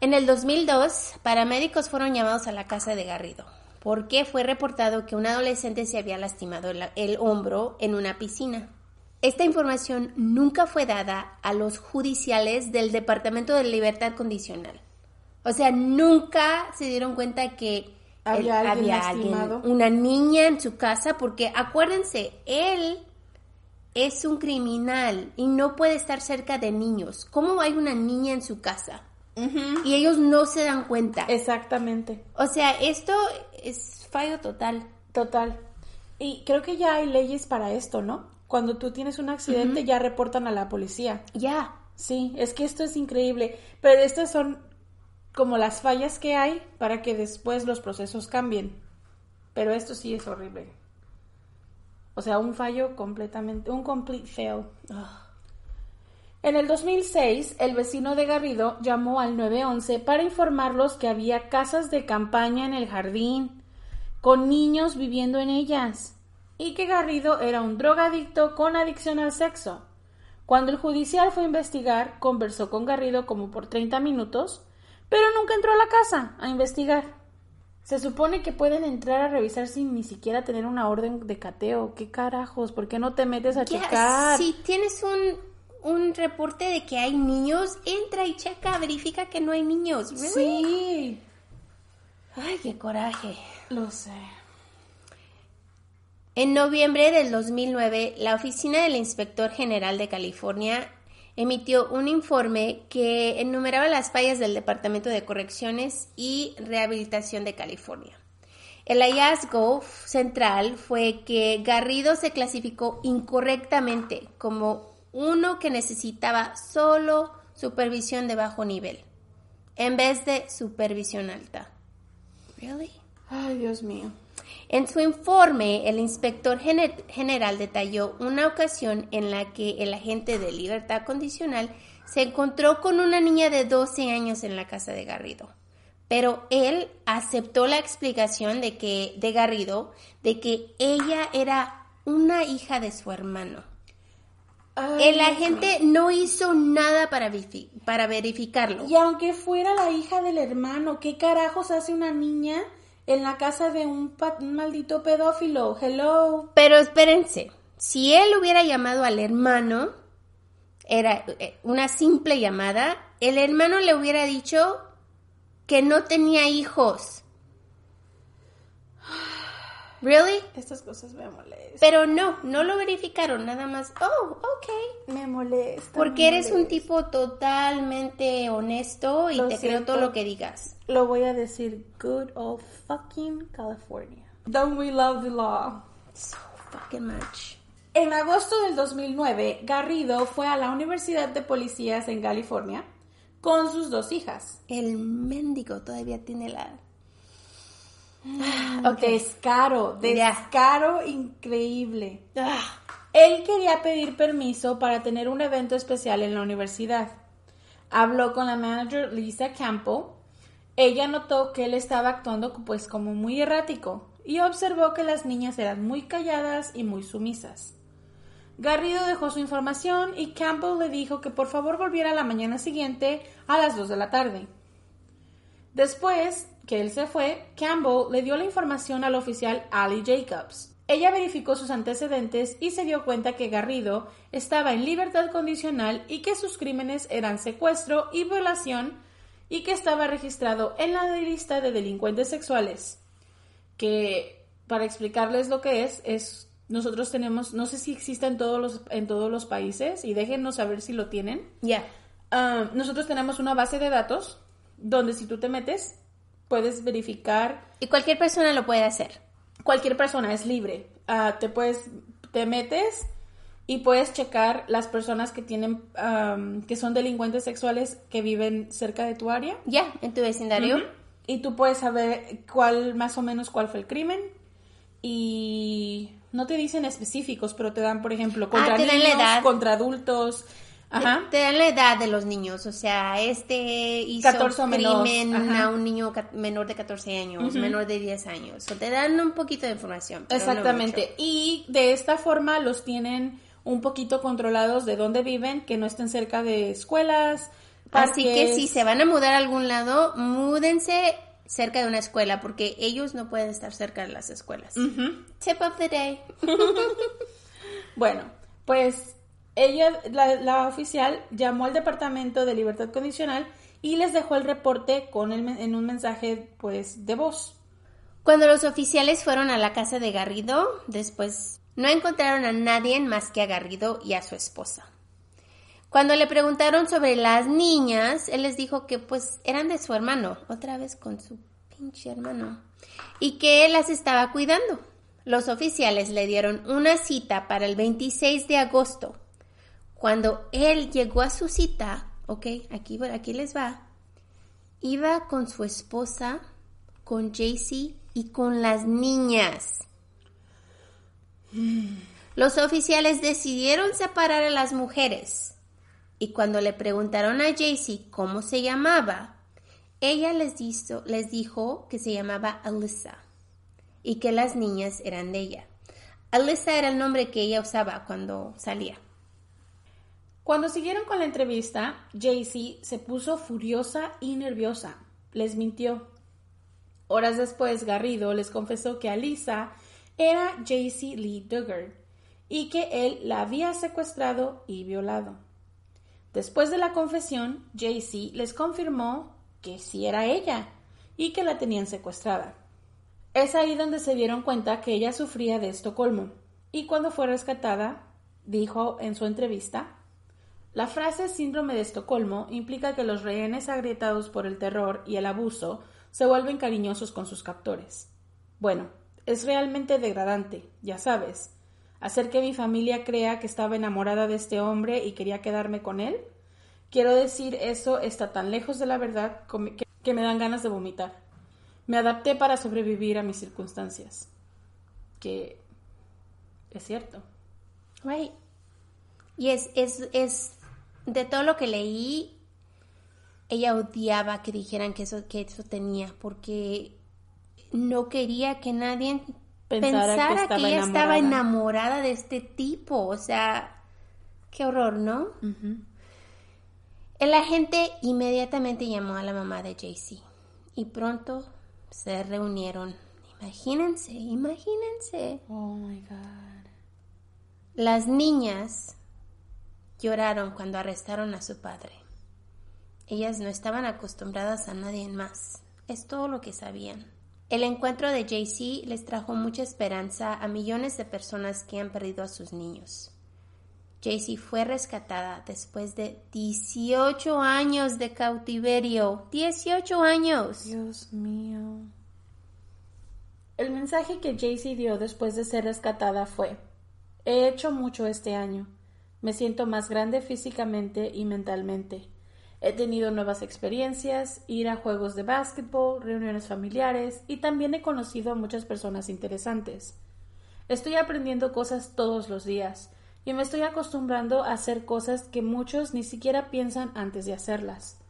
En el 2002, paramédicos fueron llamados a la casa de Garrido porque fue reportado que un adolescente se había lastimado el, el hombro en una piscina. Esta información nunca fue dada a los judiciales del Departamento de Libertad Condicional. O sea, nunca se dieron cuenta que Había él- alguien había alguien, una niña en su casa, porque acuérdense, él es un criminal y no puede estar cerca de niños. ¿Cómo hay una niña en su casa? Y ellos no se dan cuenta. Exactamente. O sea, esto es fallo total. Total. Y creo que ya hay leyes para esto, ¿no? Cuando tú tienes un accidente ya reportan a la policía. Ya. Sí, es que esto es increíble. Pero estas son como las fallas que hay para que después los procesos cambien. Pero esto sí es horrible. O sea, un fallo completamente, un complete fail. En el 2006, el vecino de Garrido llamó al 911 para informarlos que había casas de campaña en el jardín, con niños viviendo en ellas, y que Garrido era un drogadicto con adicción al sexo. Cuando el judicial fue a investigar, conversó con Garrido como por 30 minutos, pero nunca entró a la casa a investigar. Se supone que pueden entrar a revisar sin ni siquiera tener una orden de cateo. ¿Qué carajos? ¿Por qué no te metes a checar? Si tienes un, un reporte de que hay niños, entra y checa, verifica que no hay niños. ¿Really? Sí, Ay, qué coraje. lo sé. En noviembre del 2009, la Oficina del Inspector General de California emitió un informe que enumeraba las fallas del Departamento de Correcciones y Rehabilitación de California. El hallazgo central fue que Garrido se clasificó incorrectamente como uno que necesitaba solo supervisión de bajo nivel, en vez de supervisión alta. Really? Ay, Dios mío. En su informe, el inspector gener- general detalló una ocasión en la que el agente de libertad condicional se encontró con una niña de 12 años en la casa de Garrido. Pero él aceptó la explicación de que de Garrido de que ella era una hija de su hermano. Ay, El agente no hizo nada para verificarlo. Y aunque fuera la hija del hermano, ¿qué carajos hace una niña en la casa de un, un maldito pedófilo? Hello. Pero espérense, si él hubiera llamado al hermano, era eh, una simple llamada, el hermano le hubiera dicho que no tenía hijos. ¿Really? Estas cosas me molestan. Pero no, no lo verificaron, nada más. Oh, ok. Me molesta. Porque eres un tipo totalmente honesto y Lo te creo todo lo que digas. Lo voy a decir. Good old fucking California. Don't we love the law? So fucking much. En agosto del 2009, Garrido fue a la Universidad de Policías en California con sus dos hijas. El mendigo todavía tiene la... Ok. Descaro, descaro increíble. Ah, Él quería pedir permiso para tener un evento especial en la universidad. Habló con la manager Lisa Campbell. Ella notó que él estaba actuando pues como muy errático y observó que las niñas eran muy calladas y muy sumisas. Garrido dejó su información y Campbell le dijo que por favor volviera la mañana siguiente a las 2 de la tarde. Después que él se fue, Campbell le dio la información al oficial Ali Jacobs. Ella verificó sus antecedentes y se dio cuenta que Garrido estaba en libertad condicional y que sus crímenes eran secuestro y violación y que estaba registrado en la lista de delincuentes sexuales. Que, para explicarles lo que es, es nosotros tenemos, no sé si existe en todos los, en todos los países y déjenos saber si lo tienen. Ya. Ah, nosotros tenemos una base de datos donde si tú te metes puedes verificar Y cualquier persona lo puede hacer. cualquier persona es libre Ah, te puedes te metes y puedes checar las personas que tienen que son delincuentes sexuales que viven cerca de tu área Ya, en tu vecindario. Ujú. y tú puedes saber cuál más o menos cuál fue el crimen y no te dicen específicos pero te dan por ejemplo contra Ah, niños contra adultos ajá Te dan la edad de los niños, o sea, este hizo 14 o menor, crimen a un niño menor de 14 años, menor de 10 años. O te dan un poquito de información. no Exactamente. y de esta forma los tienen un poquito controlados de dónde viven, que no estén cerca de escuelas. Así que si se van a mudar a algún lado, múdense cerca de una escuela, porque ellos no pueden estar cerca de las escuelas. Tip of the day. Bueno, pues ella, la, la oficial, llamó al Departamento de Libertad Condicional y les dejó el reporte con el, en un mensaje, pues, de voz. Cuando los oficiales fueron a la casa de Garrido, después no encontraron a nadie más que a Garrido y a su esposa. Cuando le preguntaron sobre las niñas, él les dijo que pues eran de su hermano, otra vez con su pinche hermano, y que él las estaba cuidando. Los oficiales le dieron una cita para el 26 de agosto. Cuando él llegó a su cita, ok, aquí, aquí les va, iba con su esposa, con Jaycee y con las niñas. Los oficiales decidieron separar a las mujeres y cuando le preguntaron a Jaycee cómo se llamaba, ella les, les dijo que se llamaba Alyssa y que las niñas eran de ella. Alyssa era el nombre que ella usaba cuando salía. Cuando siguieron con la entrevista, Jaycee se puso furiosa y nerviosa. Les mintió. Horas después, Garrido les confesó que Alisa era Jaycee Lee Duggar y que él la había secuestrado y violado. Después de la confesión, Jaycee les confirmó que sí era ella y que la tenían secuestrada. Es ahí donde se dieron cuenta que ella sufría de Estocolmo y cuando fue rescatada, dijo en su entrevista, la frase síndrome de Estocolmo implica que los rehenes agrietados por el terror y el abuso se vuelven cariñosos con sus captores. Bueno, es realmente degradante, ya sabes. Hacer que mi familia crea que estaba enamorada de este hombre y quería quedarme con él. Quiero decir, eso está tan lejos de la verdad que, me dan ganas de vomitar. Me adapté para sobrevivir a mis circunstancias. Que es cierto. Right. Y es, es, es, de todo lo que leí, ella odiaba que dijeran que eso, que eso tenía, porque no quería que nadie Pensara pensara, que ella estaba enamorada. de este tipo. O sea, qué horror, ¿no? El agente inmediatamente llamó a la mamá de Jaycee y pronto se reunieron. Imagínense, imagínense. Oh my God. Las niñas lloraron cuando arrestaron a su padre. Ellas no estaban acostumbradas a nadie más. Es todo lo que sabían. El encuentro de JC les trajo mucha esperanza a millones de personas que han perdido a sus niños. JC fue rescatada después de 18 años de cautiverio. 18 años. Dios mío. El mensaje que Jaycee dio después de ser rescatada fue: He hecho mucho este año. Me siento más grande físicamente y mentalmente. He tenido nuevas experiencias, ir a juegos de básquetbol, reuniones familiares y también he conocido a muchas personas interesantes. Estoy aprendiendo cosas todos los días, y me estoy acostumbrando a hacer cosas que muchos ni siquiera piensan antes de hacerlas.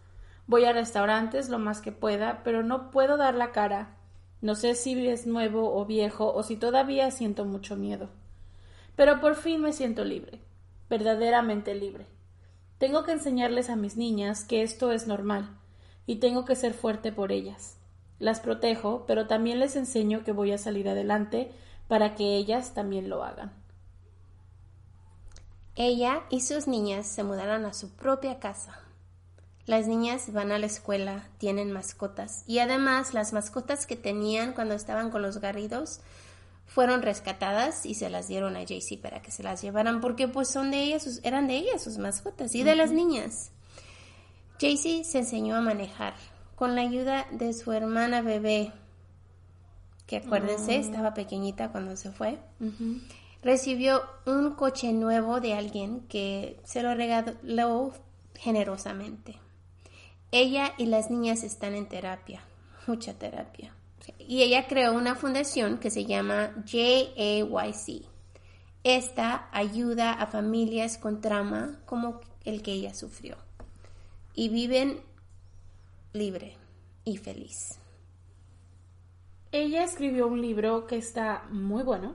Voy a restaurantes lo más que pueda, pero no puedo dar la cara. No sé si es nuevo o viejo o si todavía siento mucho miedo. Pero por fin me siento libre, verdaderamente libre. Tengo que enseñarles a mis niñas que esto es normal, y tengo que ser fuerte por ellas. Las protejo, pero también les enseño que voy a salir adelante para que ellas también lo hagan. Ella y sus niñas se mudaron a su propia casa. Las niñas van a la escuela, tienen mascotas y además las mascotas que tenían cuando estaban con los garridos fueron rescatadas y se las dieron a Jaycee para que se las llevaran porque pues son de ellas, eran de ellas sus mascotas y de las niñas. Jaycee se enseñó a manejar con la ayuda de su hermana bebé, que acuérdense, estaba pequeñita cuando se fue. Recibió un coche nuevo de alguien que se lo regaló generosamente. Ella y las niñas están en terapia, mucha terapia. Y ella creó una fundación que se llama JAYC. Esta ayuda a familias con trauma como el que ella sufrió. Y viven libre y feliz. Ella escribió un libro que está muy bueno.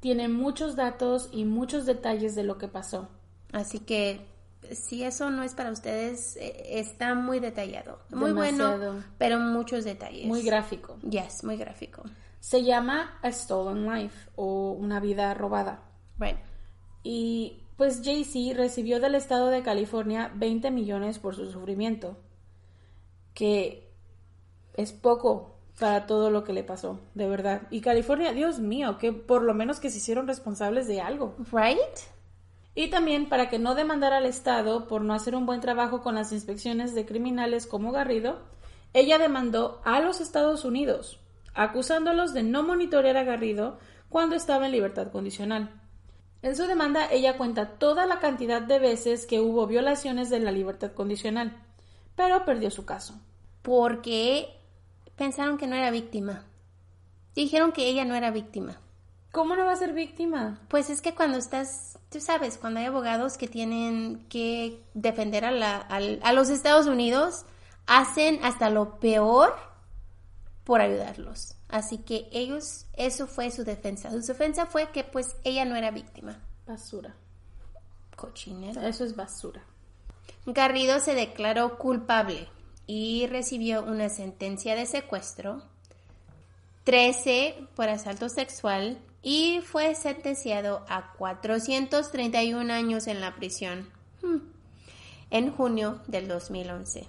Tiene muchos datos y muchos detalles de lo que pasó. Así que si eso no es para ustedes, eh, está muy detallado. Muy bueno, pero muchos detalles. Muy gráfico. Yes, muy gráfico. Se llama A Stolen Life o Una vida robada. Right. Y pues Jay-Z recibió del estado de California 20 millones por su sufrimiento, que es poco para todo lo que le pasó, de verdad. Y California, Dios mío, que por lo menos que se hicieron responsables de algo. Right? Y también para que no demandara al Estado por no hacer un buen trabajo con las inspecciones de criminales como Garrido, ella demandó a los Estados Unidos, acusándolos de no monitorear a Garrido cuando estaba en libertad condicional. En su demanda ella cuenta toda la cantidad de veces que hubo violaciones de la libertad condicional, pero perdió su caso. Porque pensaron que no era víctima. Dijeron que ella no era víctima. ¿Cómo no va a ser víctima? Pues es que cuando estás, tú sabes, cuando hay abogados que tienen que defender a, la, a los Estados Unidos, hacen hasta lo peor por ayudarlos. Así que ellos, eso fue su defensa. Su defensa fue que pues ella no era víctima. Basura. Cochinero. Eso es basura. Garrido se declaró culpable y recibió una sentencia de secuestro, 13 por asalto sexual y fue sentenciado a 431 años en la prisión hmm. en junio del 2011.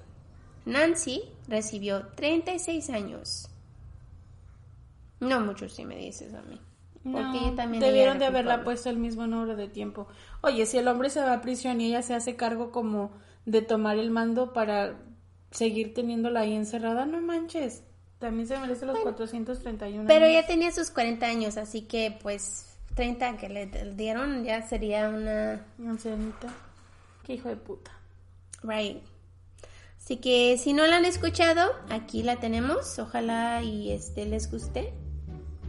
Nancy recibió 36 años. No mucho si me dices a mí. Porque también debieron de haberla puesto el mismo número de tiempo. Oye, si el hombre se va a prisión y ella se hace cargo como de tomar el mando para seguir teniéndola ahí encerrada, no manches. También se merece los 431 Pero ya tenía sus 40 años, así que pues 30 que le dieron ya sería una... Ancianita. Qué hijo de puta. Right. Así que si no la han escuchado, aquí la tenemos. Ojalá y este les guste.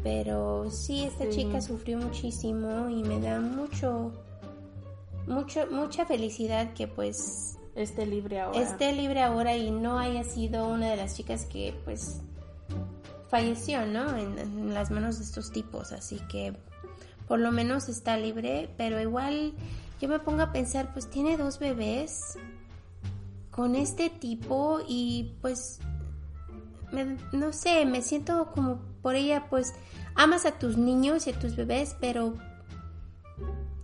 Pero sí, esta chica sufrió muchísimo y me da mucho, mucho, mucha felicidad que pues esté libre ahora. Esté libre ahora y no haya sido una de las chicas que pues falleció, ¿no? En, las manos de estos tipos, así que por lo menos está libre, pero igual yo me pongo a pensar, pues tiene dos bebés con este tipo y pues no sé, me siento como por ella, pues amas a tus niños y a tus bebés, pero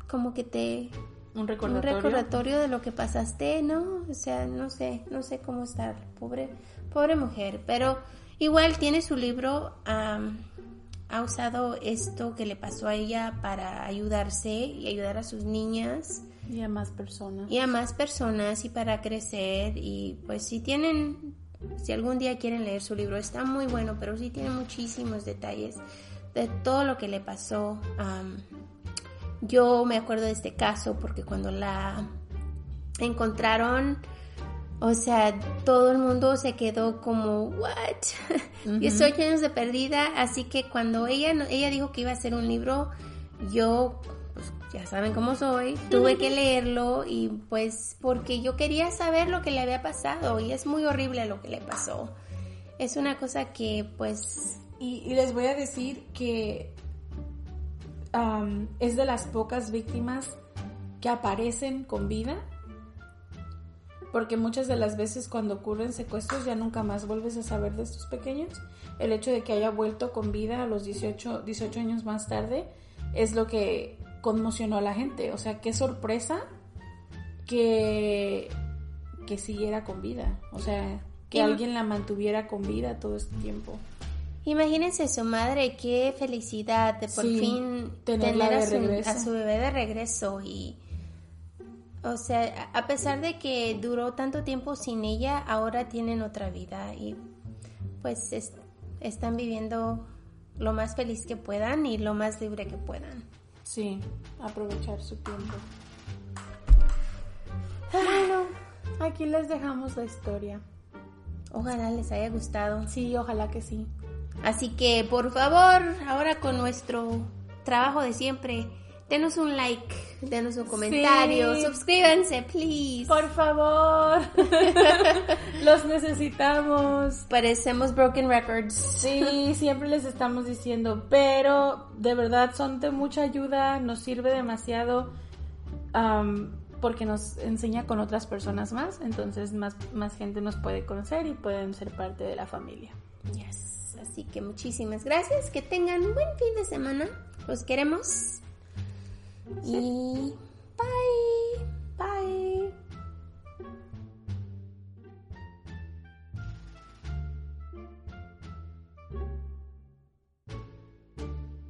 como que te un recordatorio. un recordatorio de lo que pasaste, ¿no? O sea, no sé, no sé cómo estar, pobre, pobre mujer, pero Igual tiene su libro, ha usado esto que le pasó a ella para ayudarse y ayudar a sus niñas. Y a más personas. Y a más personas y para crecer. Y pues si tienen, si algún día quieren leer su libro, está muy bueno, pero sí tiene muchísimos detalles de todo lo que le pasó. yo me acuerdo de este caso porque cuando la encontraron o sea, todo el mundo se quedó como, ¿what? 18 años de perdida. Así que cuando ella, ella dijo que iba a hacer un libro, yo pues ya saben cómo soy, tuve que leerlo y pues porque yo quería saber lo que le había pasado y es muy horrible lo que le pasó. Es una cosa que pues... Y, y les voy a decir que um, es de las pocas víctimas que aparecen con vida. Porque muchas de las veces cuando ocurren secuestros ya nunca más vuelves a saber de estos pequeños. El hecho de que haya vuelto con vida a los 18, 18 años más tarde es lo que conmocionó a la gente. O sea, qué sorpresa que, que siguiera con vida. O sea, que alguien la mantuviera con vida todo este tiempo. Imagínense su madre, qué felicidad de por Sí, fin tener a a su bebé de regreso y o sea, a pesar de que duró tanto tiempo sin ella, ahora tienen otra vida y pues es- están viviendo lo más feliz que puedan y lo más libre que puedan. Sí, aprovechar su tiempo. Bueno, aquí les dejamos la historia. Ojalá les haya gustado. Sí, ojalá que sí. Así que, por favor, ahora con nuestro trabajo de siempre, denos un like, denos un comentario, Sí. suscríbanse, please. Por favor, los necesitamos. Parecemos Broken Records. Sí, siempre les estamos diciendo, pero de verdad son de mucha ayuda, nos sirve demasiado porque nos enseña con otras personas más, entonces más, más gente nos puede conocer y pueden ser parte de la familia. Yes. Así que muchísimas gracias. Que tengan buen fin de semana. Los queremos. 一，拜拜。